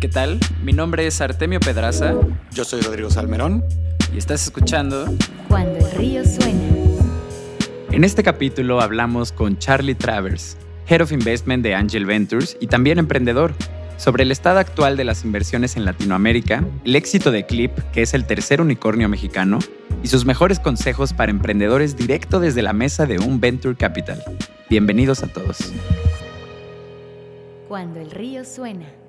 ¿Qué tal? Mi nombre es Artemio Pedraza. Yo soy Rodrigo Salmerón. Y estás escuchando Cuando el río suena. En este capítulo hablamos con Charlie Travers, Head of Investment de Angel Ventures y también emprendedor, sobre el estado actual de las inversiones en Latinoamérica, el éxito de Clip, que es el tercer unicornio mexicano, y sus mejores consejos para emprendedores directo desde la mesa de un Venture Capital. Bienvenidos a todos. Cuando el río suena.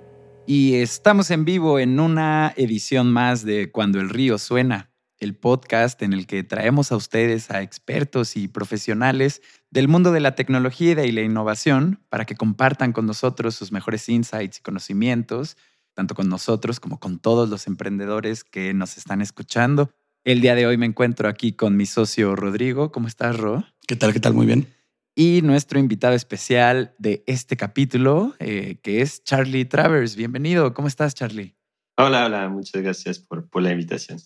Y estamos en vivo en una edición más de Cuando el río suena, el podcast en el que traemos a ustedes a expertos y profesionales del mundo de la tecnología y la innovación para que compartan con nosotros sus mejores insights y conocimientos, tanto con nosotros como con todos los emprendedores que nos están escuchando. El día de hoy me encuentro aquí con mi socio Rodrigo. ¿Cómo estás, Ro? ¿Qué tal? ¿Qué tal? Muy bien. Y nuestro invitado especial de este capítulo, eh, que es Charlie Travers. Bienvenido. ¿Cómo estás, Charlie? Hola, hola. Muchas gracias por, por la invitación.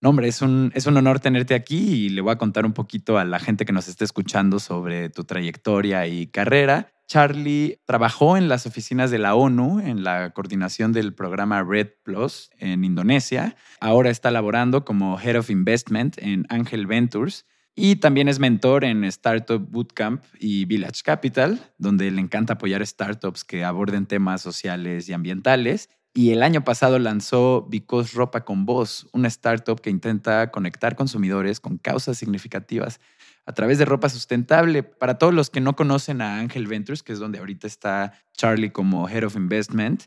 No, hombre, es un, es un honor tenerte aquí y le voy a contar un poquito a la gente que nos esté escuchando sobre tu trayectoria y carrera. Charlie trabajó en las oficinas de la ONU en la coordinación del programa Red Plus en Indonesia. Ahora está laborando como Head of Investment en Angel Ventures y también es mentor en Startup Bootcamp y Village Capital, donde le encanta apoyar startups que aborden temas sociales y ambientales. Y el año pasado lanzó Because Ropa con Voz, una startup que intenta conectar consumidores con causas significativas a través de ropa sustentable. Para todos los que no conocen a Angel Ventures, que es donde ahorita está Charlie como Head of Investment,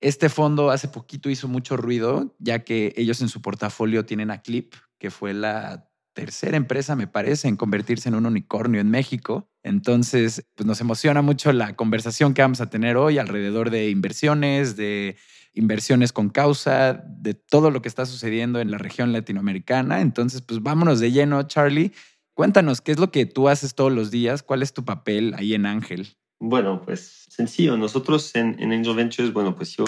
este fondo hace poquito hizo mucho ruido, ya que ellos en su portafolio tienen a Clip, que fue la tercera empresa, me parece, en convertirse en un unicornio en México. Entonces, pues nos emociona mucho la conversación que vamos a tener hoy alrededor de inversiones, de inversiones con causa, de todo lo que está sucediendo en la región latinoamericana. Entonces, pues vámonos de lleno, Charlie. Cuéntanos, ¿qué es lo que tú haces todos los días? ¿Cuál es tu papel ahí en Ángel? Bueno, pues sencillo. Nosotros en, en Angel Ventures, bueno, pues yo,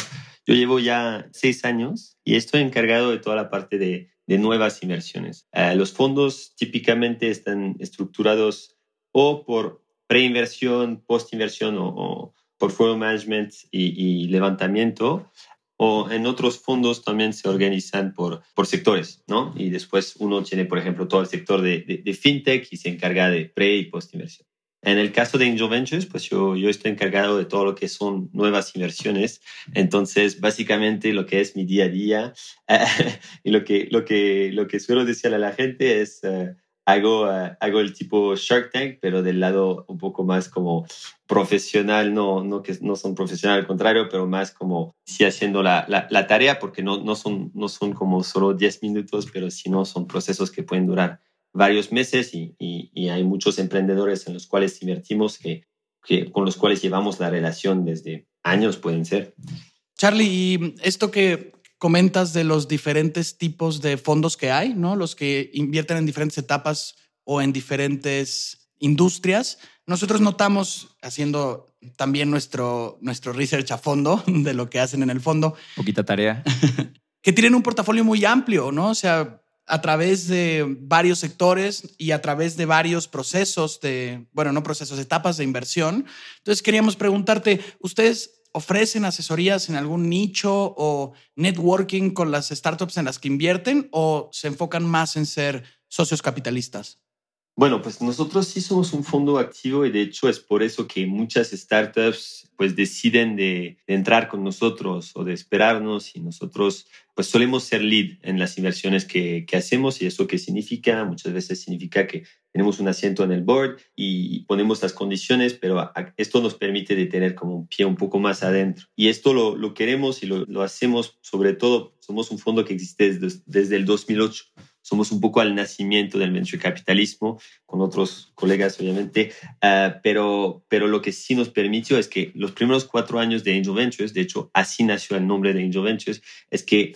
yo llevo ya seis años y estoy encargado de toda la parte de de nuevas inversiones. Uh, los fondos típicamente están estructurados o por preinversión, postinversión o, o portfolio management y, levantamiento, o en otros fondos también se organizan por, por sectores, ¿no? Y después uno tiene, por ejemplo, todo el sector de, de fintech y se encarga de pre y postinversión. En el caso de Angel Ventures, pues yo, yo estoy encargado de todo lo que son nuevas inversiones. Entonces, básicamente lo que es mi día a día eh, y lo que, lo, que, lo que suelo decirle a la gente es, uh, hago, uh, hago el tipo Shark Tank, pero del lado un poco más como profesional, no, no que no son profesional al contrario, pero más como sí haciendo la, la, la tarea, porque no, no, son, no son como solo 10 minutos, pero si no son procesos que pueden durar varios meses y, y, y, hay muchos emprendedores en los cuales invertimos que, que, con los cuales llevamos la relación desde años, pueden ser. Charlie, y esto que comentas de los diferentes tipos de fondos que hay, ¿no? Los que invierten en diferentes etapas o en diferentes industrias. Nosotros notamos, haciendo también nuestro, nuestro research a fondo de lo que hacen en el fondo. Poquita tarea. que tienen un portafolio muy amplio, ¿no? O sea, a través de varios sectores y a través de varios procesos de, bueno, no procesos, etapas de inversión. Entonces queríamos preguntarte, ¿ustedes ofrecen asesorías en algún nicho o networking con las startups en las que invierten o se enfocan más en ser socios capitalistas? Bueno, pues nosotros sí somos un fondo activo y de hecho es por eso que muchas startups pues deciden de, entrar con nosotros o de esperarnos y nosotros pues solemos ser lead en las inversiones que, que hacemos y eso qué significa, muchas veces significa que tenemos un asiento en el board y ponemos las condiciones, pero esto nos permite de tener como un pie un poco más adentro. Y esto lo, lo queremos y lo, lo, hacemos sobre todo, somos un fondo que existe desde, desde el 2008 somos un poco al nacimiento del venture capitalismo, con otros colegas obviamente, uh, pero, pero lo que sí nos permitió es que los primeros cuatro años de Angel Ventures, de hecho así nació el nombre de Angel Ventures, es que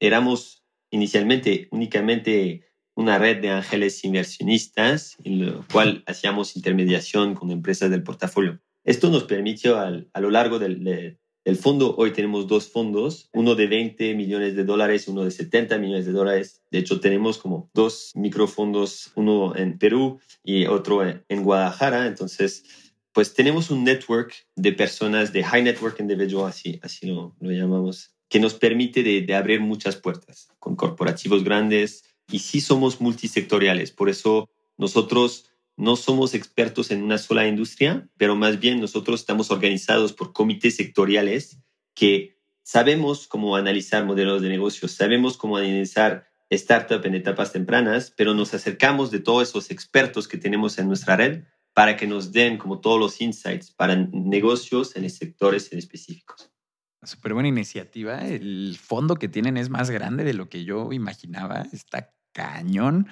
éramos inicialmente únicamente una red de ángeles inversionistas, en lo cual hacíamos intermediación con empresas del portafolio. Esto nos permitió al, a lo largo del, de, del fondo, hoy tenemos dos fondos, uno de 20 millones de dólares uno de 70 millones de dólares. De hecho, tenemos como dos microfondos, uno en Perú y otro en Guadalajara. Entonces, pues tenemos un network de personas de high network individual, así, así lo, lo llamamos que nos permite de, abrir muchas puertas con corporativos grandes y sí somos multisectoriales. Por eso nosotros no somos expertos en una sola industria, pero más bien nosotros estamos organizados por comités sectoriales que sabemos cómo analizar modelos de negocios, sabemos cómo analizar startup en etapas tempranas, pero nos acercamos de todos esos expertos que tenemos en nuestra red para que nos den como todos los insights para negocios en sectores en específicos. Súper buena iniciativa. El fondo que tienen es más grande de lo que yo imaginaba. Está cañón.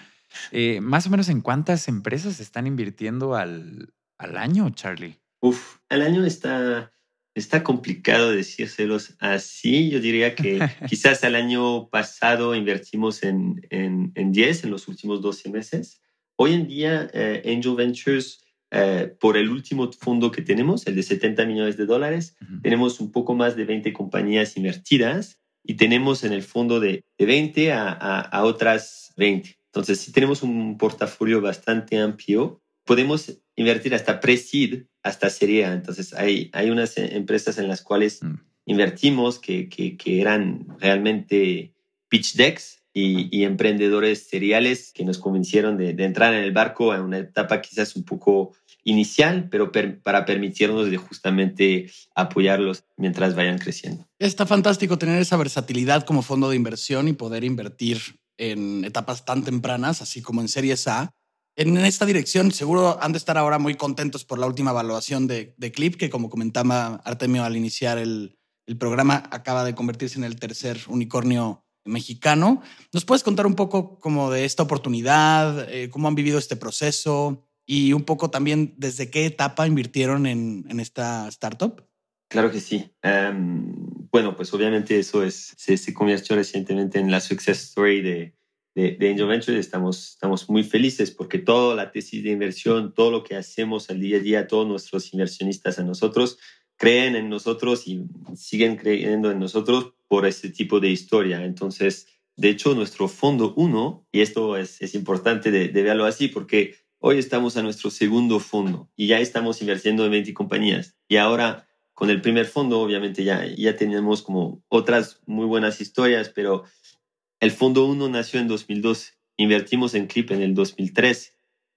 Eh, más o menos en cuántas empresas están invirtiendo al, al año, Charlie. Uf, al año está, está complicado decírselos así. Yo diría que quizás al año pasado invertimos en, en, en 10 en los últimos 12 meses. Hoy en día, eh, Angel Ventures eh, por el último fondo que tenemos, el de 70 millones de dólares, tenemos un poco más de 20 compañías invertidas y tenemos en el fondo de, 20 a, a, otras 20. Entonces, si tenemos un portafolio bastante amplio, podemos invertir hasta pre-seed, hasta serie A. Entonces, hay, hay unas empresas en las cuales mm. invertimos que, que, que eran realmente pitch decks y, emprendedores seriales que nos convencieron de, entrar en el barco en una etapa quizás un poco inicial, pero para permitirnos de justamente apoyarlos mientras vayan creciendo. Está fantástico tener esa versatilidad como fondo de inversión y poder invertir en etapas tan tempranas, así como en Series A. En esta dirección, seguro han de estar ahora muy contentos por la última evaluación de, Clip, que como comentaba Artemio al iniciar el, programa, acaba de convertirse en el tercer unicornio mexicano. ¿Nos puedes contar un poco como de esta oportunidad, eh, cómo han vivido este proceso y un poco también desde qué etapa invirtieron en, esta startup? Claro que sí. Em, bueno, pues obviamente eso es, se, convirtió recientemente en la success story de, de, Angel Ventures. Estamos, estamos muy felices porque toda la tesis de inversión, todo lo que hacemos al día a día, todos nuestros inversionistas a nosotros, creen en nosotros y siguen creyendo en nosotros por ese tipo de historia. Entonces, de hecho, nuestro fondo uno, y esto es, es importante de, verlo así, porque hoy estamos a nuestro segundo fondo y ya estamos invirtiendo en 20 compañías. Y ahora, con el primer fondo, obviamente ya, ya tenemos como otras muy buenas historias, pero el fondo uno nació en 2012. Invertimos en Clip en el 2013.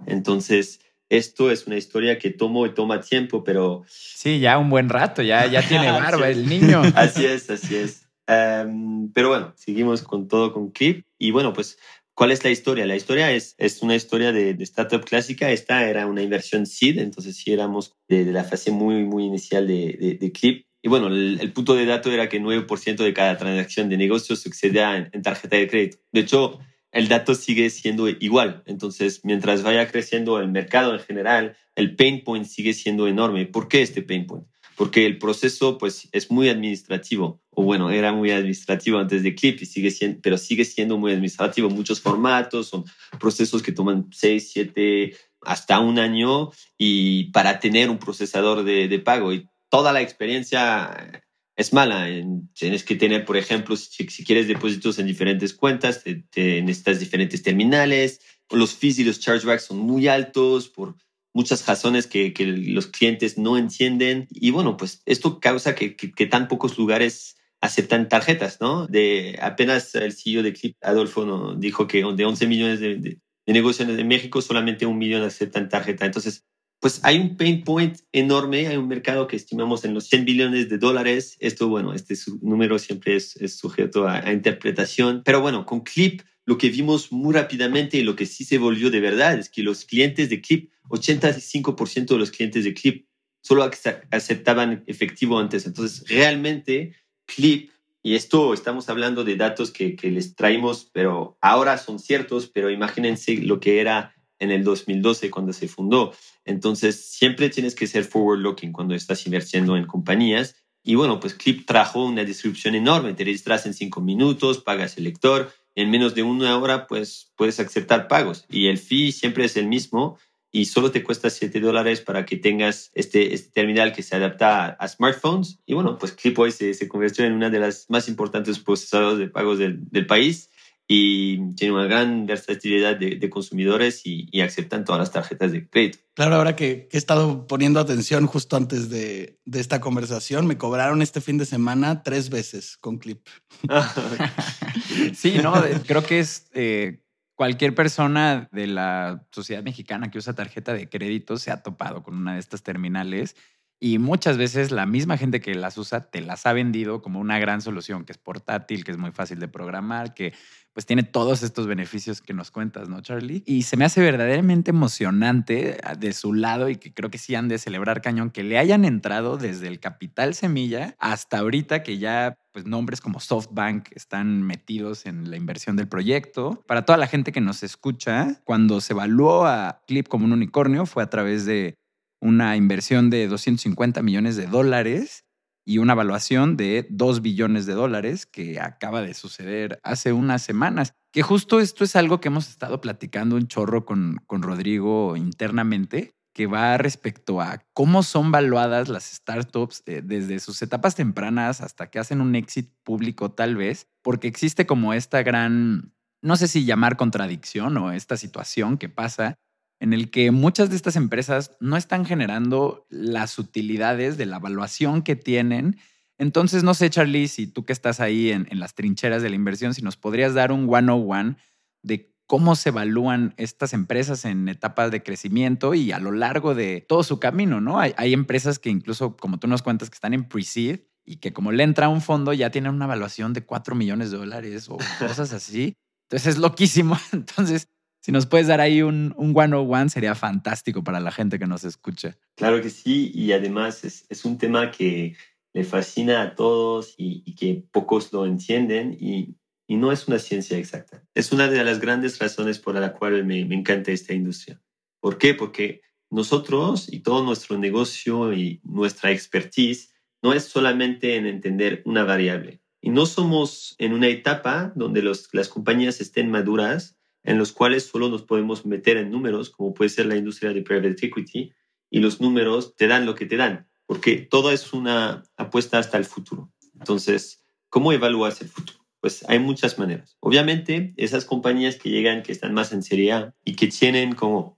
Entonces, esto es una historia que tomo y toma tiempo, pero... Sí, ya un buen rato, ya, ya tiene barba el niño. así es, así es. Em, pero bueno, seguimos con todo con Clip. Y bueno, pues, ¿cuál es la historia? La historia es, es una historia de, startup clásica. Esta era una inversión seed, entonces sí éramos de, la fase muy, muy inicial de, de, Clip. Y bueno, el, punto de dato era que 9% de cada transacción de negocio sucedía en, en tarjeta de crédito. De hecho, el dato sigue siendo igual. Entonces, mientras vaya creciendo el mercado en general, el pain point sigue siendo enorme. ¿Por qué este pain point? Porque el proceso pues, es muy administrativo, o bueno, era muy administrativo antes de Clip, y sigue siendo, pero sigue siendo muy administrativo. Muchos formatos, son procesos que toman seis, siete, hasta un año, y para tener un procesador de, de pago. Y toda la experiencia es mala. Tienes que tener, por ejemplo, si, quieres depósitos en diferentes cuentas, en estas diferentes terminales. Los fees y los chargebacks son muy altos por muchas razones que, los clientes no entienden. Y bueno, pues esto causa que, tan pocos lugares aceptan tarjetas, ¿no? De apenas el CEO de Clip, Adolfo, dijo que de 11 millones de, de negocios en México, solamente un millón aceptan tarjeta. Entonces, pues hay un pain point enorme, hay un mercado que estimamos en los 100 billones de dólares. Esto, bueno, este número siempre es, sujeto a, interpretación, pero bueno, con Clip lo que vimos muy rápidamente y lo que sí se volvió de verdad es que los clientes de Clip, 85% de los clientes de Clip solo aceptaban efectivo antes. Entonces, realmente Clip, y esto estamos hablando de datos que, que les traímos, pero ahora son ciertos, pero imagínense lo que era en el 2012 cuando se fundó. Entonces, siempre tienes que ser forward looking cuando estás invirtiendo en compañías. Y bueno, pues Clip trajo una distribución enorme. Te registras en cinco minutos, pagas el lector. En menos de una hora, pues puedes aceptar pagos. Y el fee siempre es el mismo y solo te cuesta 7 dólares para que tengas este, este terminal que se adapta a, smartphones. Y bueno, pues Clip hoy se, convirtió en una de las más importantes procesadores de pagos del país y tiene una gran versatilidad de, consumidores y, aceptan todas las tarjetas de crédito. Claro, ahora que, he estado poniendo atención justo antes de, esta conversación, me cobraron este fin de semana tres veces con Clip. sí, no, creo que es eh, cualquier persona de la sociedad mexicana que usa tarjeta de crédito se ha topado con una de estas terminales y muchas veces la misma gente que las usa te las ha vendido como una gran solución, que es portátil, que es muy fácil de programar, que pues tiene todos estos beneficios que nos cuentas, ¿no, Charlie? Y se me hace verdaderamente emocionante ah, de su lado y que creo que sí han de celebrar cañón que le hayan entrado desde el capital semilla hasta ahorita que ya pues nombres como SoftBank están metidos en la inversión del proyecto. Para toda la gente que nos escucha, cuando se evaluó a Clip como un unicornio fue a través de una inversión de 250 millones de dólares y una evaluación de 2 billones de dólares que acaba de suceder hace unas semanas. Que justo esto es algo que hemos estado platicando un chorro con, con Rodrigo internamente, que va respecto a cómo son valuadas las startups eh, desde sus etapas tempranas hasta que hacen un éxito público tal vez, porque existe como esta gran, no sé si llamar contradicción o esta situación que pasa en el que muchas de estas empresas no están generando las utilidades de la evaluación que tienen. Entonces, no sé, Charlie, si tú que estás ahí en, las trincheras de la inversión, si nos podrías dar un one-on-one de cómo se evalúan estas empresas en etapas de crecimiento y a lo largo de todo su camino, ¿no? Hay, empresas que incluso, como tú nos cuentas, que están en pre-seed y que como le entra un fondo ya tienen una evaluación de 4 millones de dólares o cosas así. Entonces es loquísimo. Entonces, si nos puedes dar ahí un, un one sería fantástico para la gente que nos escucha. Claro que sí, y además es, es un tema que le fascina a todos y, que pocos lo entienden y, y, no es una ciencia exacta. Es una de las grandes razones por la cual me, me encanta esta industria. ¿Por qué? Porque nosotros y todo nuestro negocio y nuestra expertise no es solamente en entender una variable. Y no somos en una etapa donde los, las compañías estén maduras en los cuales solo nos podemos meter en números, como puede ser la industria de private equity, y los números te dan lo que te dan, porque todo es una apuesta hasta el futuro. Entonces, ¿cómo evalúas el futuro? Pues hay muchas maneras. Obviamente, esas compañías que llegan, que están más en serie A y que tienen como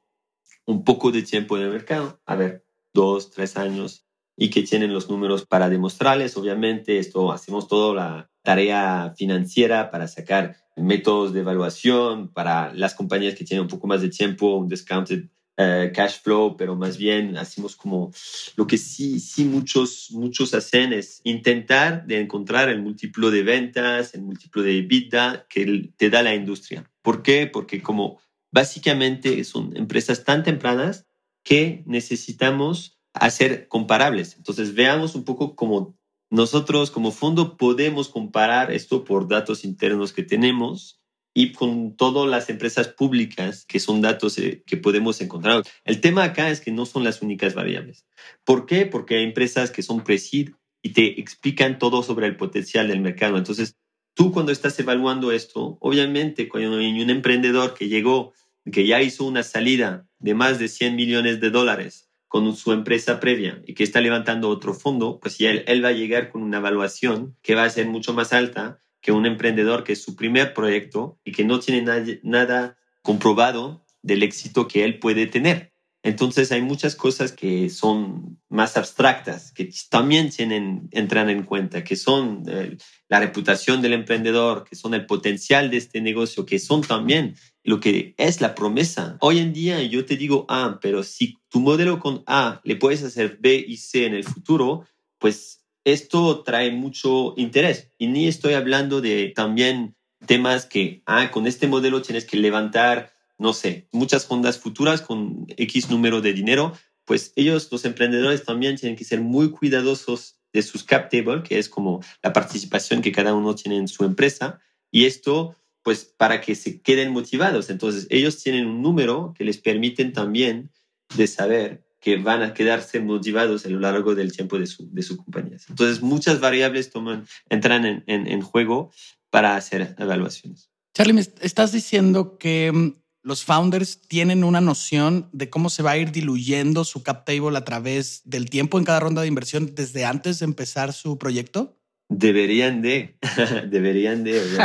un poco de tiempo en el mercado, a ver, dos, tres años, y que tienen los números para demostrarles, obviamente, esto hacemos toda la tarea financiera para sacar métodos de evaluación para las compañías que tienen un poco más de tiempo, un discounted eh, cash flow, pero más bien hacemos como lo que sí, sí muchos, muchos hacen es intentar de encontrar el múltiplo de ventas, el múltiplo de EBITDA que te da la industria. ¿Por qué? Porque como básicamente son empresas tan tempranas que necesitamos hacer comparables. Entonces veamos un poco cómo nosotros como fondo podemos comparar esto por datos internos que tenemos y con todas las empresas públicas que son datos eh, que podemos encontrar. El tema acá es que no son las únicas variables. ¿Por qué? Porque hay empresas que son presid y te explican todo sobre el potencial del mercado. Entonces, tú cuando estás evaluando esto, obviamente cuando hay un emprendedor que llegó, que ya hizo una salida de más de 100 millones de dólares con su empresa previa y que está levantando otro fondo, pues ya él, va a llegar con una evaluación que va a ser mucho más alta que un emprendedor que es su primer proyecto y que no tiene nada comprobado del éxito que él puede tener. Entonces hay muchas cosas que son más abstractas, que también tienen, entran en cuenta, que son eh, la reputación del emprendedor, que son el potencial de este negocio, que son también lo que es la promesa. Hoy en día yo te digo A, pero si tu modelo con A le puedes hacer B y C en el futuro, pues esto trae mucho interés. Y ni estoy hablando de también temas que, ah, con este modelo tienes que levantar no sé, muchas fondas futuras con X número de dinero, pues ellos, los emprendedores también tienen que ser muy cuidadosos de sus cap table, que es como la participación que cada uno tiene en su empresa, y esto pues para que se queden motivados. Entonces ellos tienen un número que les permiten también de saber que van a quedarse motivados a lo largo del tiempo de su, de su compañía. Entonces muchas variables toman, entran en, en juego para hacer evaluaciones. Charlie, me estás diciendo que mm, los founders tienen una noción de cómo se va a ir diluyendo su cap table a través del tiempo en cada ronda de inversión desde antes de empezar su proyecto? Deberían de, deberían de.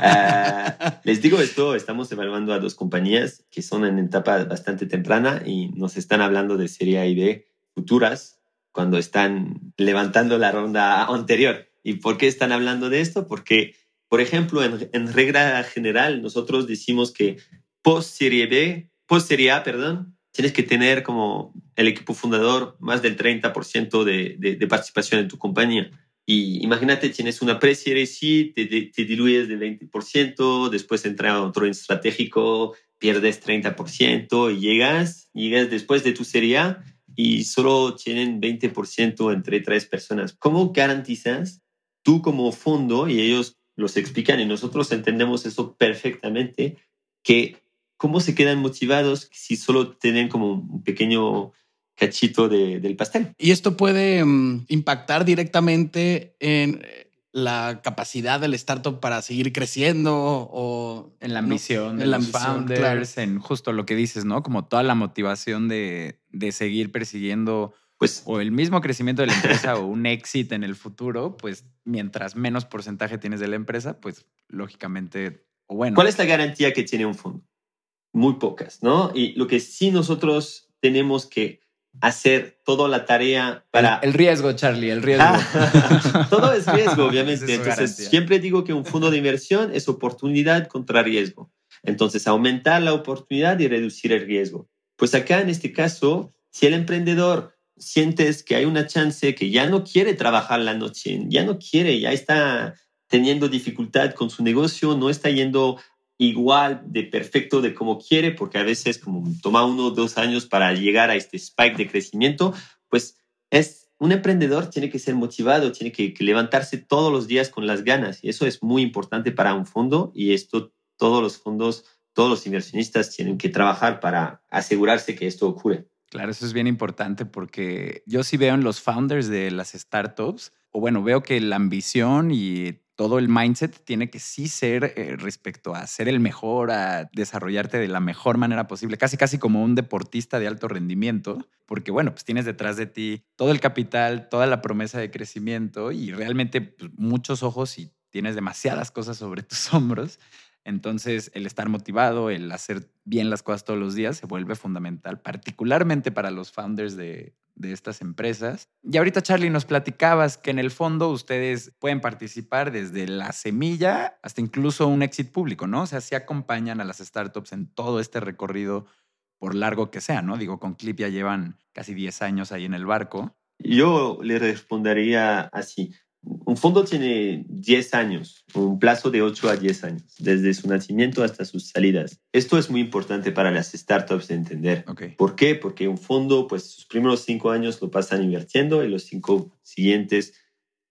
Ah, les digo esto, estamos evaluando a dos compañías que son en etapa bastante temprana y nos están hablando de Serie A y B futuras cuando están levantando la ronda anterior. ¿Y por qué están hablando de esto? Porque, por ejemplo, en, en regla general, nosotros decimos que post Serie B, post Serie A, perdón, tienes que tener como el equipo fundador más del 30% de, de, de participación en tu compañía. Y imagínate, tienes una pre-serie C, te, te, diluyes del 20%, después entra otro estratégico, pierdes 30% y llegas, llegas después de tu serie A y solo tienen 20% entre tres personas. ¿Cómo garantizas tú como fondo, y ellos los explican y nosotros entendemos eso perfectamente, que cómo se quedan motivados si solo tienen como un pequeño cachito del pastel. Y esto puede mm, impactar directamente en eh, la capacidad del startup para seguir creciendo o en la ambición de los founders, en justo lo que dices, ¿no? Como toda la motivación de, de seguir persiguiendo pues, o el mismo crecimiento de la empresa o un éxito en el futuro, pues mientras menos porcentaje tienes de la empresa, pues lógicamente, o bueno. ¿Cuál es la garantía que tiene un fondo? Muy pocas, ¿no? Y lo que sí nosotros tenemos que hacer toda la tarea para... El, riesgo, Charlie, el riesgo. todo es riesgo, obviamente. Entonces, siempre digo que un fondo de inversión es oportunidad contra riesgo. Entonces, aumentar la oportunidad y reducir el riesgo. Pues acá, en este caso, si el emprendedor sientes que hay una chance que ya no quiere trabajar la noche, ya no quiere, ya está teniendo dificultad con su negocio, no está yendo igual de perfecto de como quiere, porque a veces como toma uno o dos años para llegar a este spike de crecimiento, pues es un emprendedor tiene que ser motivado, tiene que, levantarse todos los días con las ganas y eso es muy importante para un fondo y esto todos los fondos, todos los inversionistas tienen que trabajar para asegurarse que esto ocurre. Claro, eso es bien importante porque yo sí veo en los founders de las startups, o bueno, veo que la ambición y todo el mindset tiene que sí ser eh, respecto a ser el mejor, a desarrollarte de la mejor manera posible, casi casi como un deportista de alto rendimiento, porque bueno, pues tienes detrás de ti todo el capital, toda la promesa de crecimiento y realmente pues, muchos ojos y tienes demasiadas cosas sobre tus hombros. Entonces, el estar motivado, el hacer bien las cosas todos los días se vuelve fundamental, particularmente para los founders de, estas empresas. Y ahorita, Charlie, nos platicabas que en el fondo ustedes pueden participar desde la semilla hasta incluso un éxito público, ¿no? O sea, sí acompañan a las startups en todo este recorrido por largo que sea, ¿no? Digo, con Clip ya llevan casi 10 años ahí en el barco. Yo le respondería así. Un fondo tiene 10 años, un plazo de 8 a 10 años, desde su nacimiento hasta sus salidas. Esto es muy importante para las startups de entender. ¿Por qué? Porque un fondo, pues sus primeros 5 años lo pasan invirtiendo y los 5 siguientes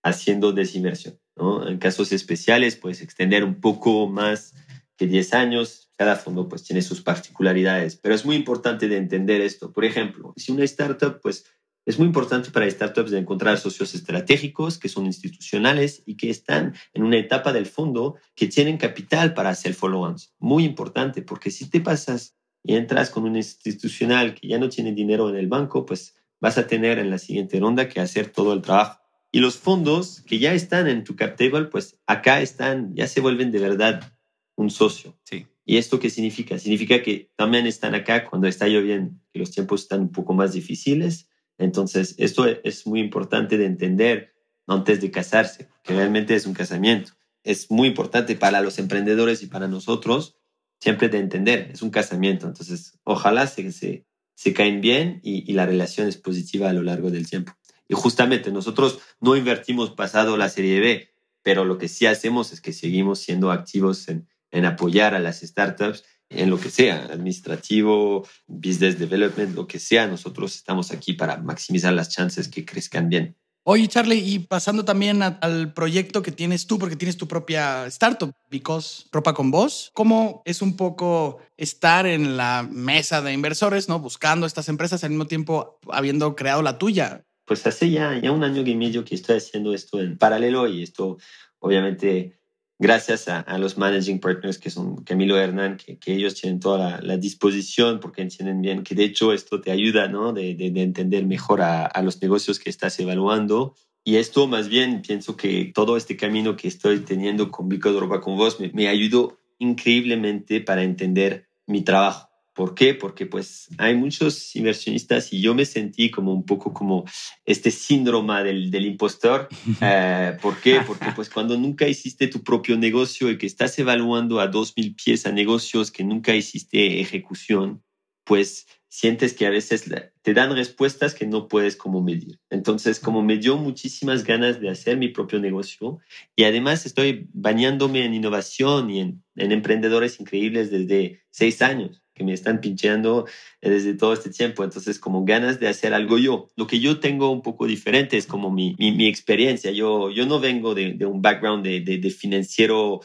haciendo desinversión. ¿no? En casos especiales, puedes extender un poco más que 10 años. Cada fondo pues tiene sus particularidades, pero es muy importante de entender esto. Por ejemplo, si una startup pues es muy importante para startups de encontrar socios estratégicos que son institucionales y que están en una etapa del fondo que tienen capital para hacer follow-ons. Muy importante, porque si te pasas y entras con un institucional que ya no tiene dinero en el banco, pues vas a tener en la siguiente ronda que hacer todo el trabajo. Y los fondos que ya están en tu cap table, pues acá están, ya se vuelven de verdad un socio. Sí. ¿Y esto qué significa? Significa que también están acá cuando está lloviendo, que los tiempos están un poco más difíciles entonces, esto es muy importante de entender antes de casarse, que realmente es un casamiento. Es muy importante para los emprendedores y para nosotros siempre de entender, es un casamiento. Entonces, ojalá se, se, se caen bien y, y la relación es positiva a lo largo del tiempo. Y justamente nosotros no invertimos pasado la serie B, pero lo que sí hacemos es que seguimos siendo activos en, en apoyar a las startups en lo que sea, administrativo, business development, lo que sea, nosotros estamos aquí para maximizar las chances que crezcan bien. Oye, Charlie, y pasando también al proyecto que tienes tú, porque tienes tu propia startup, Because Ropa con Vos, ¿cómo es un poco estar en la mesa de inversores, ¿no? Buscando estas empresas al mismo tiempo habiendo creado la tuya? Pues hace ya, ya un año y medio que estoy haciendo esto en paralelo y esto obviamente gracias a, los managing partners que son Camilo Hernán, que, ellos tienen toda la, disposición porque entienden bien que de hecho esto te ayuda, ¿no? De, de, entender mejor a, los negocios que estás evaluando. Y esto más bien pienso que todo este camino que estoy teniendo con Bico Europa con vos me, me ayudó increíblemente para entender mi trabajo. ¿Por qué? Porque pues hay muchos inversionistas y yo me sentí como un poco como este síndrome del, del impostor. Eh, ¿Por qué? Porque pues cuando nunca hiciste tu propio negocio y que estás evaluando a dos mil pies a negocios que nunca hiciste ejecución, pues sientes que a veces te dan respuestas que no puedes como medir. Entonces, como me dio muchísimas ganas de hacer mi propio negocio y además estoy bañándome en innovación y en, emprendedores increíbles desde seis años que me están pincheando eh, desde todo este tiempo. Entonces, como ganas de hacer algo yo. Lo que yo tengo un poco diferente es como mi, mi, experiencia. Yo, yo no vengo de, de un background de, de, de financiero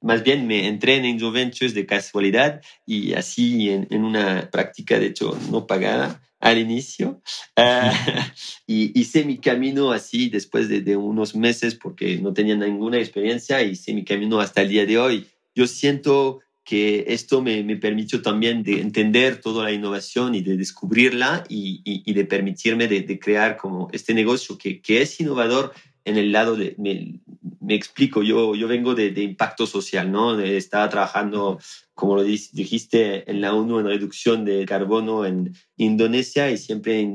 más bien me entré en Angel Ventures de casualidad y así en, una práctica, de hecho, no pagada al inicio. Ah, y hice mi camino así después de, unos meses porque no tenía ninguna experiencia, hice mi camino hasta el día de hoy. Yo siento que esto me, me permitió también de entender toda la innovación y de descubrirla y, y, de permitirme de, de, crear como este negocio que, que es innovador en el lado de, me, me explico, yo, yo vengo de, de, impacto social, ¿no? Estaba trabajando, como lo dijiste, en la ONU en reducción de carbono en Indonesia y siempre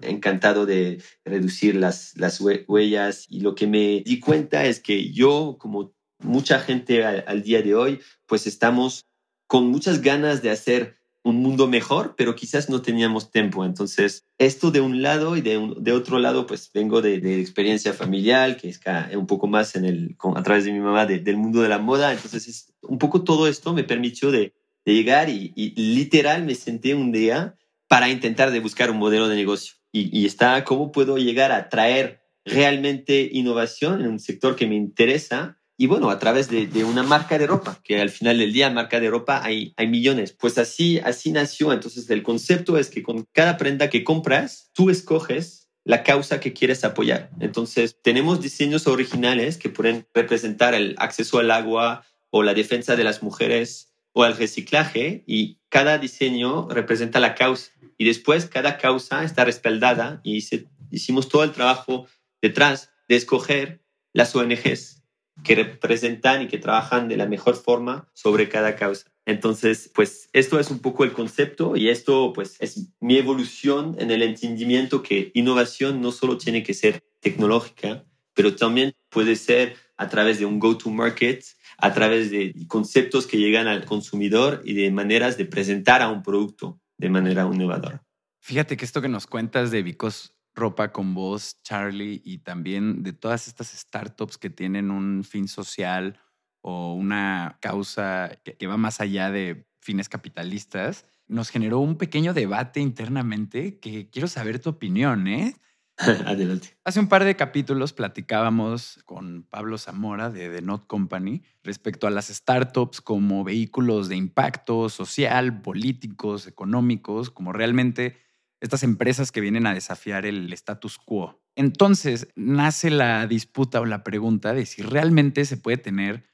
encantado de reducir las, las huellas. Y lo que me di cuenta es que yo, como mucha gente al día de hoy, pues estamos con muchas ganas de hacer un mundo mejor, pero quizás no teníamos tiempo. Entonces, esto de un lado y de, de otro lado, pues vengo de, de, experiencia familiar, que es un poco más en el, a través de mi mamá, del mundo de la moda. Entonces, es, un poco todo esto me permitió de, de llegar y, y, literal me senté un día para intentar de buscar un modelo de negocio. Y, y está, ¿cómo puedo llegar a traer realmente innovación en un sector que me interesa y bueno, a través de, una marca de ropa, que al final del día, marca de ropa hay, hay millones. Pues así, así nació. Entonces, el concepto es que con cada prenda que compras, tú escoges la causa que quieres apoyar. Entonces, tenemos diseños originales que pueden representar el acceso al agua o la defensa de las mujeres o el reciclaje y cada diseño representa la causa. Y después cada causa está respaldada y hicimos todo el trabajo detrás de escoger las ONGs que representan y que trabajan de la mejor forma sobre cada causa. Entonces, pues esto es un poco el concepto y esto pues es mi evolución en el entendimiento que innovación no solo tiene que ser tecnológica, pero también puede ser a través de un go-to-market, a través de conceptos que llegan al consumidor y de maneras de presentar a un producto de manera innovadora. Fíjate que esto que nos cuentas de Vicos ropa con vos, Charlie, y también de todas estas startups que tienen un fin social o una causa que, va más allá de fines capitalistas, nos generó un pequeño debate internamente que quiero saber tu opinión, ¿eh? Adelante. Hace un par de capítulos platicábamos con Pablo Zamora de The Not Company respecto a las startups como vehículos de impacto social, políticos, económicos, como realmente estas empresas que vienen a desafiar el status quo. Entonces nace la disputa o la pregunta de si realmente se puede tener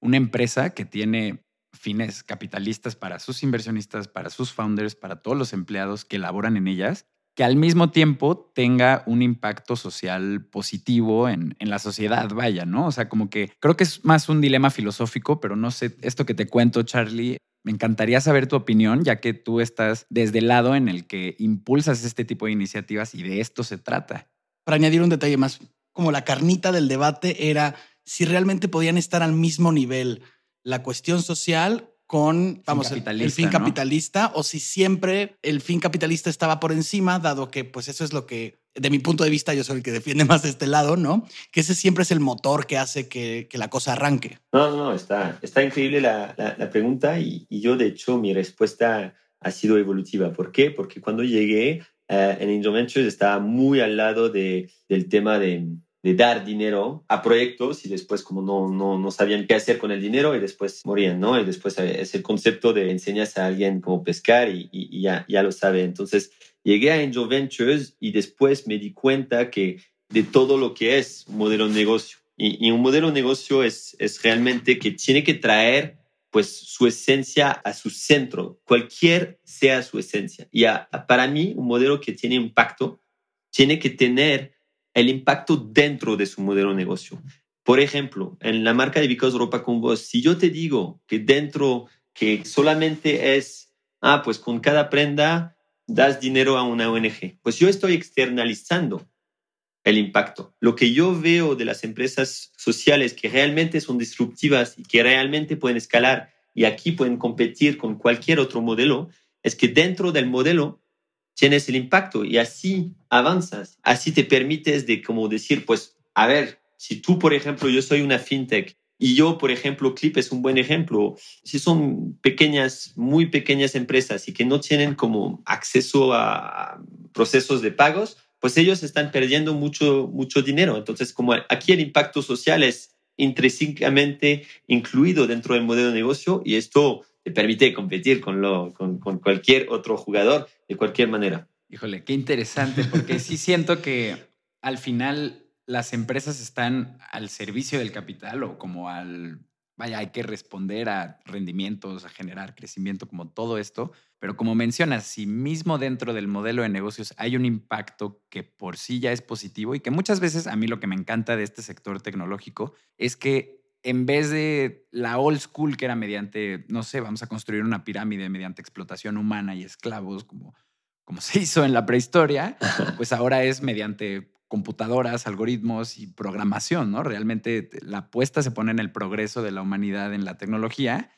una empresa que tiene fines capitalistas para sus inversionistas, para sus founders, para todos los empleados que laboran en ellas, que al mismo tiempo tenga un impacto social positivo en, en, la sociedad, vaya, ¿no? O sea, como que creo que es más un dilema filosófico, pero no sé, esto que te cuento, Charlie, me encantaría saber tu opinión, ya que tú estás desde el lado en el que impulsas este tipo de iniciativas y de esto se trata. Para añadir un detalle más, como la carnita del debate era si realmente podían estar al mismo nivel la cuestión social con vamos, el, fin capitalista o si siempre el fin capitalista estaba por encima, dado que pues eso es lo que, de mi punto de vista, yo soy el que defiende más de este lado, ¿no? Que ese siempre es el motor que hace que, que la cosa arranque. No, no, está, está increíble la, la, pregunta y, y, yo de hecho mi respuesta ha sido evolutiva. ¿Por qué? Porque cuando llegué uh, en Angel Ventures estaba muy al lado de, del tema de de dar dinero a proyectos y después como no, no, no sabían qué hacer con el dinero y después morían, ¿no? Y después eh, es el concepto de enseñas a alguien cómo pescar y, ya, ya lo sabe. Entonces llegué a Angel Ventures y después me di cuenta que de todo lo que es un modelo de negocio. Y, un modelo de negocio es, es realmente que tiene que traer pues su esencia a su centro, cualquier sea su esencia. Y para mí, un modelo que tiene impacto tiene que tener el impacto dentro de su modelo de negocio. Por ejemplo, en la marca de Because Ropa con vos, si yo te digo que dentro, que solamente es, ah, pues con cada prenda das dinero a una ONG, pues yo estoy externalizando el impacto. Lo que yo veo de las empresas sociales que realmente son disruptivas y que realmente pueden escalar y aquí pueden competir con cualquier otro modelo, es que dentro del modelo tienes el impacto y así avanzas, así te permites de como decir, pues, a ver, si tú, por ejemplo, yo soy una fintech y yo, por ejemplo, Clip es un buen ejemplo. Si son pequeñas, muy pequeñas empresas y que no tienen como acceso a procesos de pagos, pues ellos están perdiendo mucho, mucho dinero. Entonces, como aquí el impacto social es intrínsecamente incluido dentro del modelo de negocio y esto te permite competir con, lo, con, cualquier otro jugador de cualquier manera. Híjole, qué interesante, porque sí siento que al final las empresas están al servicio del capital o como al vaya, hay que responder a rendimientos, a generar crecimiento, como todo esto. Pero como mencionas, si mismo dentro del modelo de negocios hay un impacto que por sí ya es positivo y que muchas veces a mí lo que me encanta de este sector tecnológico es que en vez de la old school que era mediante, no sé, vamos a construir una pirámide mediante explotación humana y esclavos, como, como se hizo en la prehistoria, pues ahora es mediante computadoras, algoritmos y programación, ¿no? Realmente la apuesta se pone en el progreso de la humanidad en la tecnología,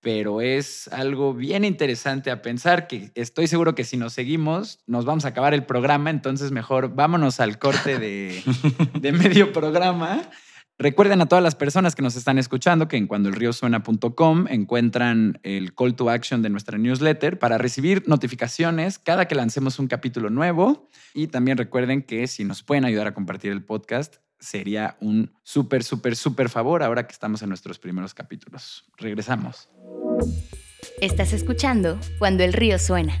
pero es algo bien interesante a pensar que estoy seguro que si nos seguimos nos vamos a acabar el programa, entonces mejor vámonos al corte de, de medio programa Recuerden a todas las personas que nos están escuchando que en cuandoelriosuena.com encuentran el call to action de nuestra newsletter para recibir notificaciones cada que lancemos un capítulo nuevo. Y también recuerden que si nos pueden ayudar a compartir el podcast, sería un súper, súper, súper favor ahora que estamos en nuestros primeros capítulos. Regresamos. Estás escuchando Cuando el río suena,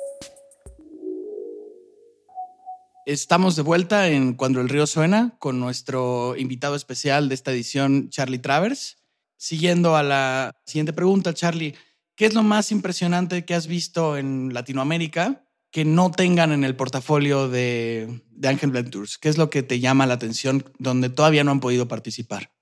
Estamos de vuelta en Cuando el río suena con nuestro invitado especial de esta edición, Charlie Travers. Siguiendo a la siguiente pregunta, Charlie, ¿qué es lo más impresionante que has visto en Latinoamérica que no tengan en el portafolio de, de Ángel Ventures? ¿Qué es lo que te llama la atención donde todavía no han podido participar?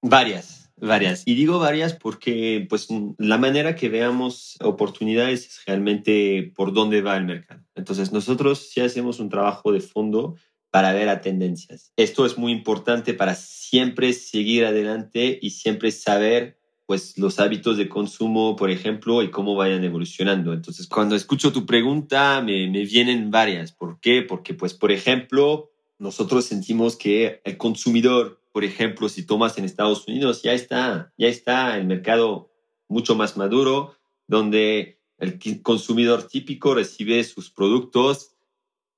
Varias. Varias. Y digo varias porque pues la manera que veamos oportunidades es realmente por dónde va el mercado. Entonces nosotros sí hacemos un trabajo de fondo para ver a tendencias. Esto es muy importante para siempre seguir adelante y siempre saber pues los hábitos de consumo, por ejemplo, y cómo vayan evolucionando. Entonces, cuando escucho tu pregunta, me, me vienen varias. ¿Por qué? Porque, pues, por ejemplo, nosotros sentimos que el consumidor por ejemplo, si tomas en Estados Unidos, ya está, ya está el mercado mucho más maduro, donde el consumidor típico recibe sus productos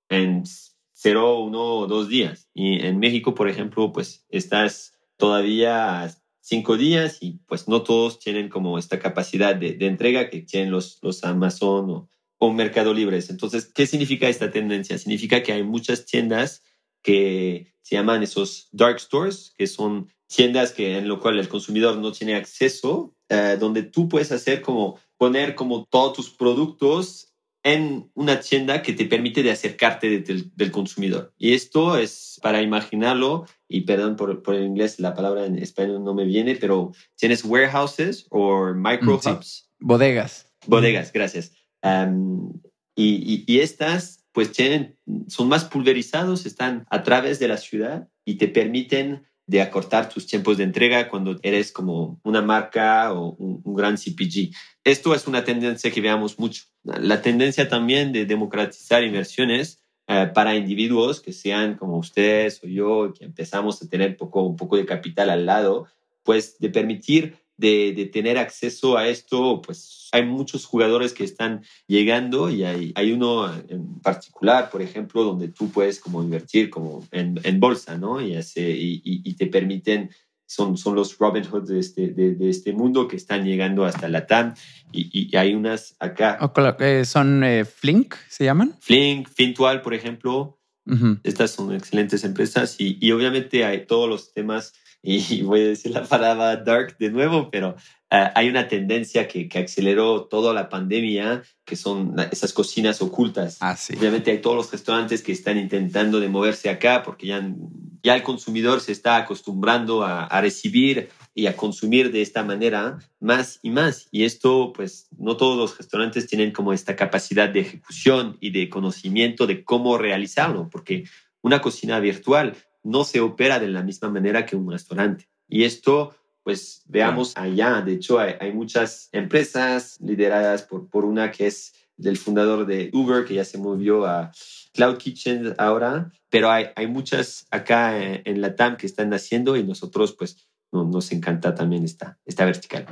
en cero, uno o dos días. Y en México, por ejemplo, pues estás todavía cinco días y pues no todos tienen como esta capacidad de, entrega que tienen los, los Amazon o, o Mercado Libres. Entonces, ¿qué significa esta tendencia? Significa que hay muchas tiendas que se llaman esos dark stores, que son tiendas que en lo cual el consumidor no tiene acceso, eh, donde tú puedes hacer como poner como todos tus productos en una tienda que te permite de acercarte del, consumidor. Y esto es para imaginarlo, y perdón por, por, el inglés, la palabra en español no me viene, pero tienes warehouses o micro hubs. Bodegas. Bodegas, gracias. y, y, estas pues tienen, son más pulverizados, están a través de la ciudad y te permiten de acortar tus tiempos de entrega cuando eres como una marca o un, gran CPG. Esto es una tendencia que veamos mucho. La tendencia también de democratizar inversiones eh, para individuos que sean como ustedes o yo, que empezamos a tener poco, un poco de capital al lado, pues de permitir de, tener acceso a esto, pues hay muchos jugadores que están llegando y hay, hay uno en particular, por ejemplo, donde tú puedes como invertir como en, en bolsa, ¿no? Y, y, y, te permiten son, son los Robin Hood de este, de, este mundo que están llegando hasta la TAM y, hay unas acá. Eh, ¿Son eh, Flink, se llaman? Flink, Fintual, por ejemplo. Estas son excelentes empresas y, y obviamente hay todos los temas y voy a decir la palabra dark de nuevo, pero Ah, hay una tendencia que, que, aceleró toda la pandemia, que son esas cocinas ocultas. Ah, sí. Obviamente hay todos los restaurantes que están intentando de moverse acá porque ya, ya el consumidor se está acostumbrando a, a, recibir y a consumir de esta manera más y más. Y esto, pues, no todos los restaurantes tienen como esta capacidad de ejecución y de conocimiento de cómo realizarlo, porque una cocina virtual no se opera de la misma manera que un restaurante. Y esto pues veamos allá. De hecho, hay, muchas empresas lideradas por, por una que es del fundador de Uber, que ya se movió a Cloud Kitchen ahora, pero hay, hay muchas acá en, la TAM que están haciendo y nosotros pues nos encanta también esta, esta vertical.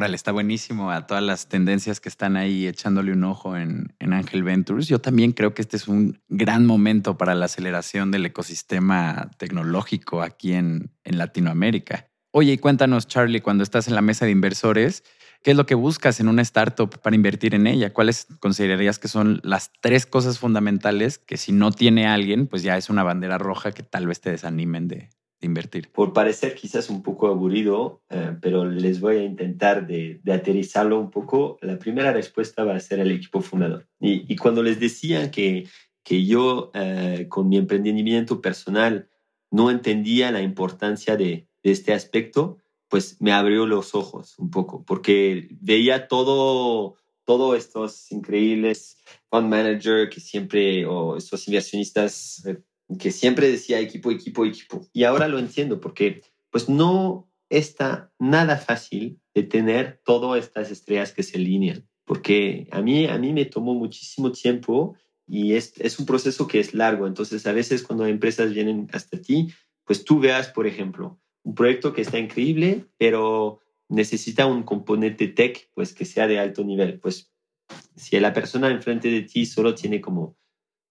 Está buenísimo a todas las tendencias que están ahí echándole un ojo en, en Angel Ventures. Yo también creo que este es un gran momento para la aceleración del ecosistema tecnológico aquí en, en Latinoamérica. Oye, y cuéntanos, Charlie, cuando estás en la mesa de inversores, ¿qué es lo que buscas en una startup para invertir en ella? ¿Cuáles considerarías que son las tres cosas fundamentales que si no tiene alguien, pues ya es una bandera roja que tal vez te desanimen de, invertir? Por parecer quizás un poco aburrido, eh, pero les voy a intentar de, aterrizarlo un poco. La primera respuesta va a ser el equipo fundador. Y, cuando les decía que, que yo eh, con mi emprendimiento personal no entendía la importancia de, de este aspecto, pues me abrió los ojos un poco, porque veía todo, todos estos increíbles fund manager que siempre, o estos inversionistas eh, que siempre decía equipo, equipo, equipo. Y ahora lo entiendo, porque pues no está nada fácil de tener todas estas estrellas que se alinean, porque a mí, a mí me tomó muchísimo tiempo y es, es un proceso que es largo. Entonces, a veces cuando empresas vienen hasta ti, pues tú veas, por ejemplo, un proyecto que está increíble, pero necesita un componente tech, pues que sea de alto nivel. Pues si la persona enfrente de ti solo tiene como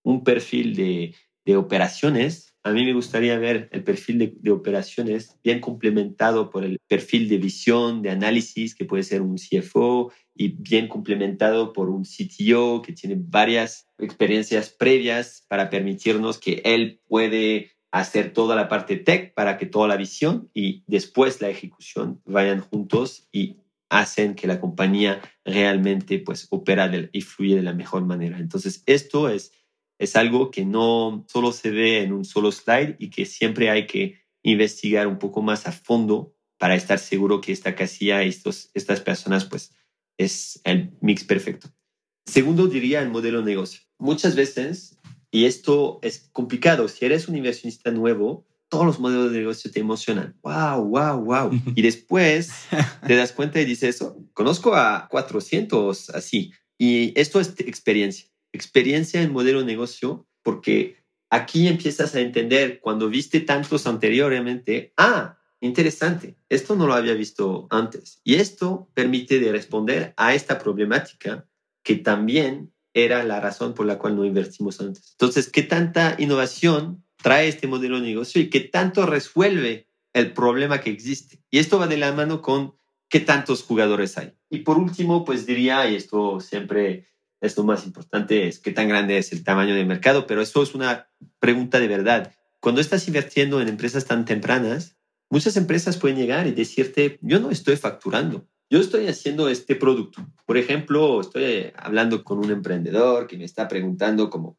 un perfil de, de operaciones, a mí me gustaría ver el perfil de, operaciones bien complementado por el perfil de visión, de análisis, que puede ser un CFO, y bien complementado por un CTO que tiene varias experiencias previas para permitirnos que él puede hacer toda la parte tech para que toda la visión y después la ejecución vayan juntos y hacen que la compañía realmente pues opera y fluye de la mejor manera. Entonces, esto es, es algo que no solo se ve en un solo slide y que siempre hay que investigar un poco más a fondo para estar seguro que esta casilla y estos, estas personas pues es el mix perfecto. Segundo, diría el modelo de negocio. Muchas veces y esto es complicado. Si eres un inversionista nuevo, todos los modelos de negocio te emocionan. Wow, wow, wow. Y después te das cuenta y dices, oh, conozco a 400 así. Y esto es experiencia. Experiencia en modelo de negocio, porque aquí empiezas a entender cuando viste tantos anteriormente, ah, interesante, esto no lo había visto antes. Y esto permite de responder a esta problemática que también era la razón por la cual no invertimos antes. Entonces, ¿qué tanta innovación trae este modelo de negocio y qué tanto resuelve el problema que existe? Y esto va de la mano con qué tantos jugadores hay. Y por último, pues diría, y esto siempre es lo más importante, es qué tan grande es el tamaño del mercado, pero eso es una pregunta de verdad. Cuando estás invirtiendo en empresas tan tempranas, muchas empresas pueden llegar y decirte, yo no estoy facturando, yo estoy haciendo este producto. Por ejemplo, estoy hablando con un emprendedor que me está preguntando como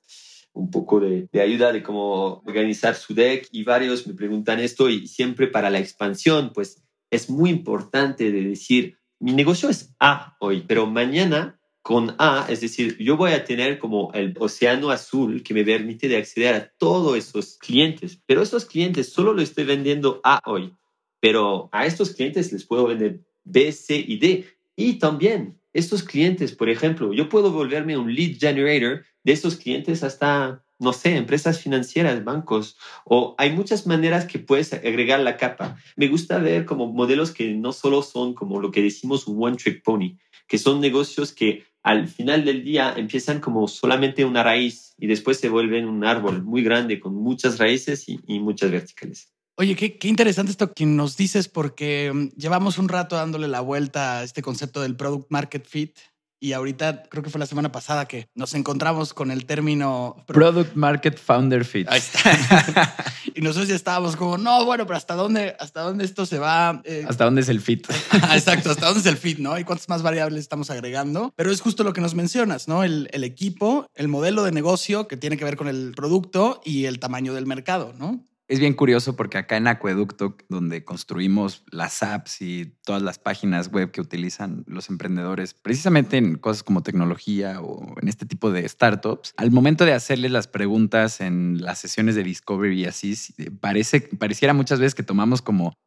un poco de, ayuda de cómo organizar su deck y varios me preguntan esto y siempre para la expansión, pues es muy importante de decir, mi negocio es A hoy, pero mañana con A, es decir, yo voy a tener como el océano azul que me permite de acceder a todos esos clientes, pero esos clientes solo lo estoy vendiendo A hoy, pero a estos clientes les puedo vender B, C y D. Y también estos clientes, por ejemplo, yo puedo volverme un lead generator de estos clientes hasta, no sé, empresas financieras, bancos, o hay muchas maneras que puedes agregar la capa. Me gusta ver como modelos que no solo son como lo que decimos un one trick pony, que son negocios que al final del día empiezan como solamente una raíz y después se vuelven un árbol muy grande con muchas raíces y, y muchas verticales. Oye, qué, qué, interesante esto que nos dices porque mm, llevamos un rato dándole la vuelta a este concepto del product market fit y ahorita creo que fue la semana pasada que nos encontramos con el término Product Market Founder Fit. Ahí está. y nosotros ya estábamos como, no, bueno, pero ¿hasta dónde, hasta dónde esto se va? Eh, ¿Hasta dónde es el fit? Exacto, ¿hasta dónde es el fit, no? Y cuántas más variables estamos agregando. Pero es justo lo que nos mencionas, ¿no? El, el equipo, el modelo de negocio que tiene que ver con el producto y el tamaño del mercado, ¿no? Es bien curioso porque acá en Acueducto, donde construimos las apps y todas las páginas web que utilizan los emprendedores, precisamente en cosas como tecnología o en este tipo de startups, al momento de hacerles las preguntas en las sesiones de Discovery y así, parece, pareciera muchas veces que tomamos como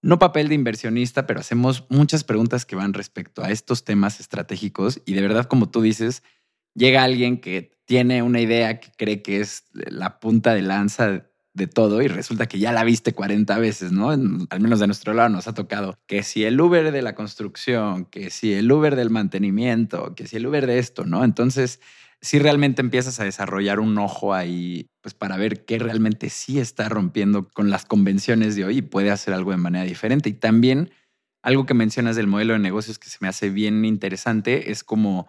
no papel de inversionista, pero hacemos muchas preguntas que van respecto a estos temas estratégicos y de verdad, como tú dices, llega alguien que tiene una idea que cree que es la punta de lanza de todo y resulta que ya la viste 40 veces, ¿no? al menos de nuestro lado nos ha tocado que si el Uber de la construcción, que si el Uber del mantenimiento, que si el Uber de esto, ¿no? Entonces, si realmente empiezas a desarrollar un ojo ahí, pues para ver qué realmente sí está rompiendo con las convenciones de hoy y puede hacer algo de manera diferente. Y también algo que mencionas del modelo de negocios que se me hace bien interesante es como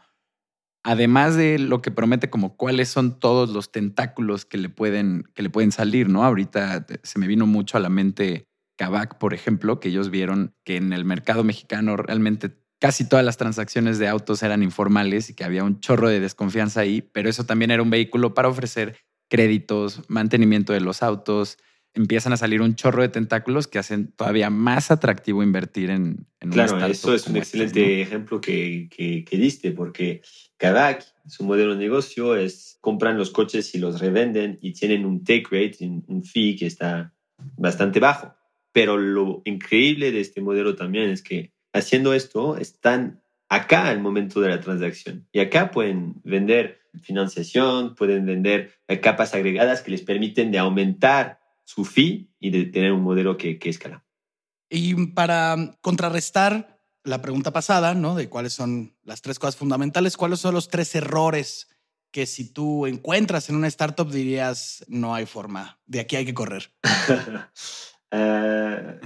además de lo que promete como cuáles son todos los tentáculos que le pueden, que le pueden salir, ¿no? Ahorita se me vino mucho a la mente Kavak, por ejemplo, que ellos vieron que en el mercado mexicano realmente casi todas las transacciones de autos eran informales y que había un chorro de desconfianza ahí, pero eso también era un vehículo para ofrecer créditos, mantenimiento de los autos, empiezan a salir un chorro de tentáculos que hacen todavía más atractivo invertir en, en Claro, eso es un excelente ejemplo que, que, diste, porque Kavak, su modelo de negocio es compran los coches y los revenden y tienen un take rate, un fee que está bastante bajo. Pero lo increíble de este modelo también es que haciendo esto están acá al momento de la transacción y acá pueden vender financiación, pueden vender capas agregadas que les permiten de aumentar su fee y de tener un modelo que, que escala. Y para contrarrestar la pregunta pasada, ¿no? De cuáles son las tres cosas fundamentales, cuáles son los tres errores que si tú encuentras en una startup dirías, no hay forma, de aquí hay que correr. Eh,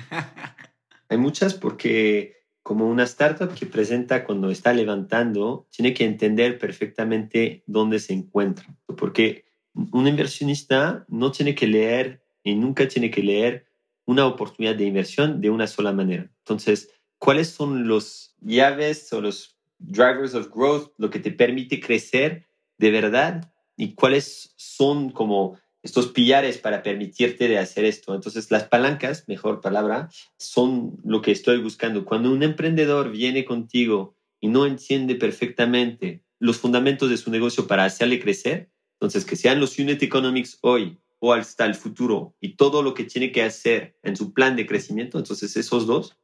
hay muchas porque como una startup que presenta cuando está levantando, tiene que entender perfectamente dónde se encuentra. Porque un inversionista no tiene que leer y nunca tiene que leer una oportunidad de inversión de una sola manera. Entonces, ¿cuáles son los llaves o los drivers of growth, lo que te permite crecer de verdad? ¿Y cuáles son como estos pillares para permitirte de hacer esto? Entonces, las palancas, mejor palabra, son lo que estoy buscando. Cuando un emprendedor viene contigo y no entiende perfectamente los fundamentos de su negocio para hacerle crecer, entonces que sean los unit economics hoy o hasta el futuro y todo lo que tiene que hacer en su plan de crecimiento. Entonces, esos dos,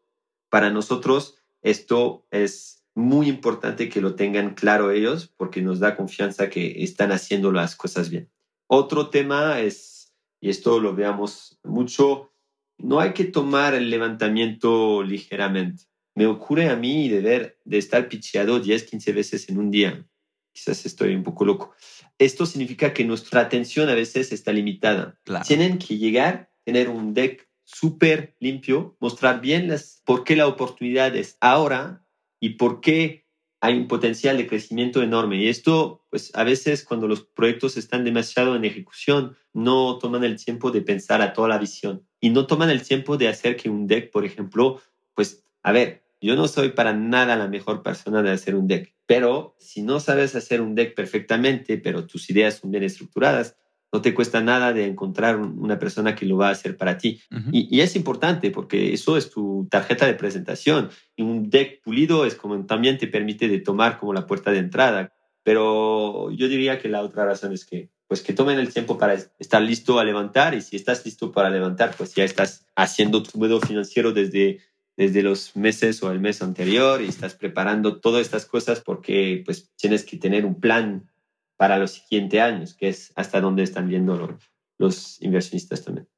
para nosotros, esto es muy importante que lo tengan claro ellos porque nos da confianza que están haciendo las cosas bien. Otro tema es, y esto lo veamos mucho, no hay que tomar el levantamiento ligeramente. Me ocurre a mí de ver, de estar picheado 10, 15 veces en un día. Quizás estoy un poco loco esto significa que nuestra atención a veces está limitada. Tienen que llegar, tener un deck súper limpio, mostrar bien las, por qué la oportunidad es ahora y por qué hay un potencial de crecimiento enorme. Y esto, pues a veces cuando los proyectos están demasiado en ejecución, no toman el tiempo de pensar a toda la visión y no toman el tiempo de hacer que un deck, por ejemplo, pues, a ver, yo no soy para nada la mejor persona de hacer un deck, pero si no sabes hacer un deck perfectamente, pero tus ideas son bien estructuradas, no te cuesta nada de encontrar una persona que lo va a hacer para ti. y, es importante porque eso es tu tarjeta de presentación. Y un deck pulido es como también te permite de tomar como la puerta de entrada. Pero yo diría que la otra razón es que pues que tomen el tiempo para estar listo a levantar y si estás listo para levantar, pues ya estás haciendo tu modelo financiero desde desde los meses o el mes anterior y estás preparando todas estas cosas porque pues tienes que tener un plan para los siguientes años, que es hasta dónde están viendo los, inversionistas también.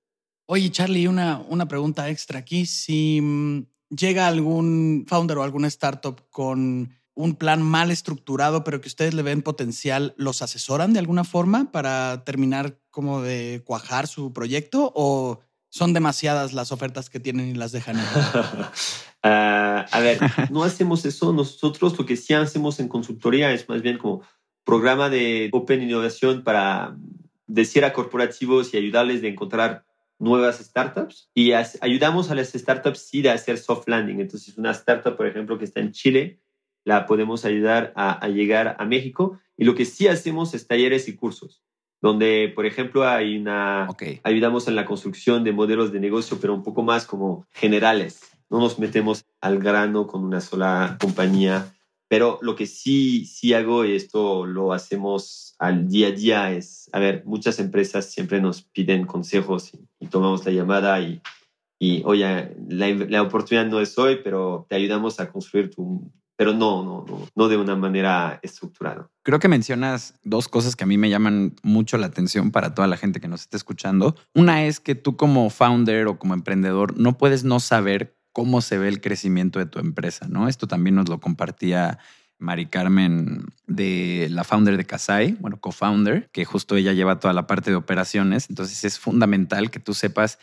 Oye, Charlie, una, una pregunta extra aquí. Si mm, llega algún founder o alguna startup con un plan mal estructurado, pero que ustedes le ven potencial, ¿los asesoran de alguna forma para terminar como de cuajar su proyecto o son demasiadas las ofertas que tienen y las dejan? Ah, a ver, no hacemos eso. Nosotros lo que sí hacemos en consultoría es más bien como programa de Open Innovación para decir a corporativos y ayudarles de encontrar nuevas startups y ayudamos a las startups sí de hacer soft landing. Entonces, una startup, por ejemplo, que está en Chile, la podemos ayudar a, llegar a México. Y lo que sí hacemos es talleres y cursos, donde, por ejemplo, hay una, ayudamos en la construcción de modelos de negocio, pero un poco más como generales. No nos metemos al grano con una sola compañía. Pero lo que sí, sí hago, y esto lo hacemos al día a día, es, a ver, muchas empresas siempre nos piden consejos y, tomamos la llamada y, y oye, la, la, oportunidad no es hoy, pero te ayudamos a construir tu, pero no, no, no, no de una manera estructurada. Creo que mencionas dos cosas que a mí me llaman mucho la atención para toda la gente que nos está escuchando. Una es que tú como founder o como emprendedor no puedes no saber cómo se ve el crecimiento de tu empresa, ¿no? Esto también nos lo compartía Mari Carmen de la founder de Kasai, bueno, co-founder, que justo ella lleva toda la parte de operaciones. Entonces es fundamental que tú sepas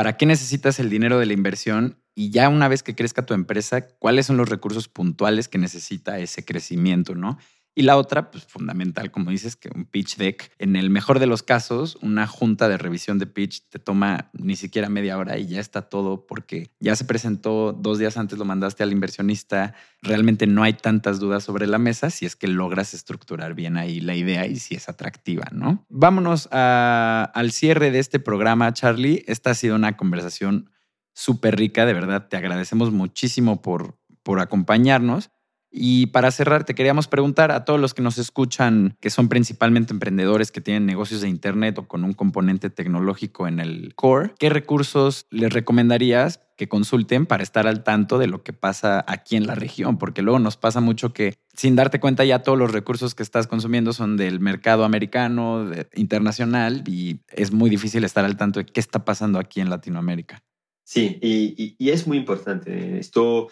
para qué necesitas el dinero de la inversión y ya una vez que crezca tu empresa, cuáles son los recursos puntuales que necesita ese crecimiento, ¿no? Y la otra, pues fundamental, como dices, que un pitch deck, en el mejor de los casos, una junta de revisión de pitch te toma ni siquiera media hora y ya está todo porque ya se presentó dos días antes, lo mandaste al inversionista, realmente no hay tantas dudas sobre la mesa si es que logras estructurar bien ahí la idea y si es atractiva, ¿no? Vámonos al cierre de este programa, Charlie. Esta ha sido una conversación súper rica, de verdad, te agradecemos muchísimo por, por acompañarnos. Y para cerrar, te queríamos preguntar a todos los que nos escuchan, que son principalmente emprendedores que tienen negocios de Internet o con un componente tecnológico en el core, ¿qué recursos les recomendarías que consulten para estar al tanto de lo que pasa aquí en la región? Porque luego nos pasa mucho que sin darte cuenta ya todos los recursos que estás consumiendo son del mercado americano, internacional, y es muy difícil estar al tanto de qué está pasando aquí en Latinoamérica. Sí, y, es muy importante. Esto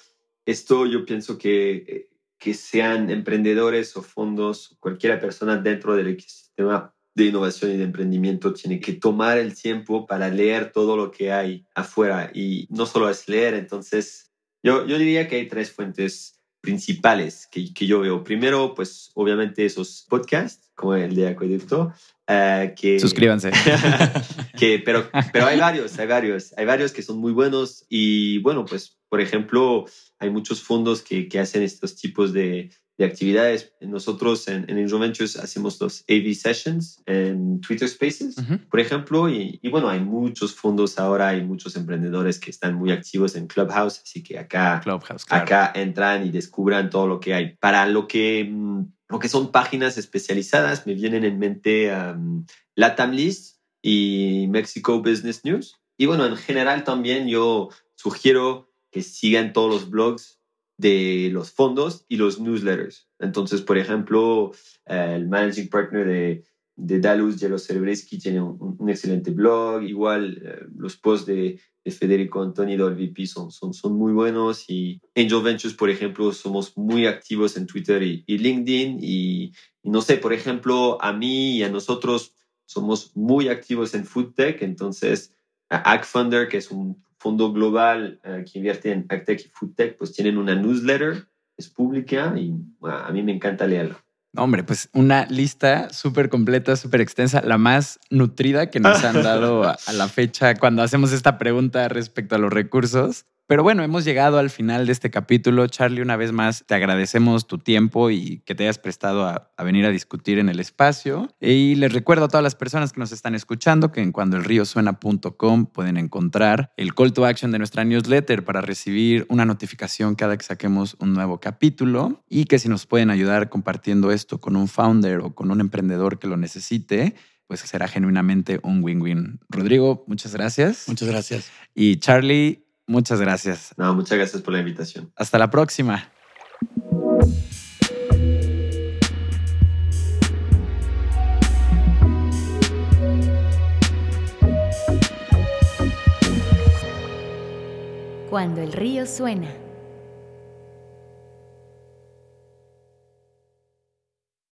esto yo pienso que, que sean emprendedores o fondos, cualquier persona dentro del ecosistema de innovación y de emprendimiento tiene que tomar el tiempo para leer todo lo que hay afuera y no solo es leer, entonces yo, yo diría que hay tres fuentes principales que, que yo veo. Primero, pues obviamente esos podcasts como el de Acueducto, eh, que, Suscríbanse. que, pero, pero hay varios, hay varios, hay varios que son muy buenos y bueno, pues por ejemplo, hay muchos fondos que, que hacen estos tipos de, de, actividades. Nosotros en, en Ventures hacemos los AV Sessions en Twitter Spaces, por ejemplo, y, y, bueno, hay muchos fondos ahora, hay muchos emprendedores que están muy activos en Clubhouse, así que acá, Clubhouse, acá entran y descubran todo lo que hay. Para lo que, mm, lo que son páginas especializadas, me vienen en mente um, Latam List y Mexico Business News. Y bueno, en general también yo sugiero que sigan todos los blogs de los fondos y los newsletters. Entonces, por ejemplo, el managing partner de, de Dalus, Jelo Cerebreski, tiene un, excelente blog. Igual eh, los posts de, de Federico Antonio del VP son, son, muy buenos. Y Angel Ventures, por ejemplo, somos muy activos en Twitter y, LinkedIn. Y, y, no sé, por ejemplo, a mí y a nosotros somos muy activos en FoodTech. Entonces, AgFunder, que es un fondo global eh, que invierte en AgTech y FoodTech, pues tienen una newsletter, es pública y a mí me encanta leerla. Hombre, pues una lista súper completa, súper extensa, la más nutrida que nos han dado a, la fecha cuando hacemos esta pregunta respecto a los recursos. Pero bueno, hemos llegado al final de este capítulo. Charlie, una vez más, te agradecemos tu tiempo y que te hayas prestado a, venir a discutir en el espacio. Y les recuerdo a todas las personas que nos están escuchando que en cuandoelriosuena.com pueden encontrar el call to action de nuestra newsletter para recibir una notificación cada que saquemos un nuevo capítulo y que si nos pueden ayudar compartiendo esto con un founder o con un emprendedor que lo necesite, pues será genuinamente un win-win. Rodrigo, muchas gracias. Muchas gracias. Y Charlie, Muchas gracias. No, muchas gracias por la invitación. Hasta la próxima. Cuando el río suena.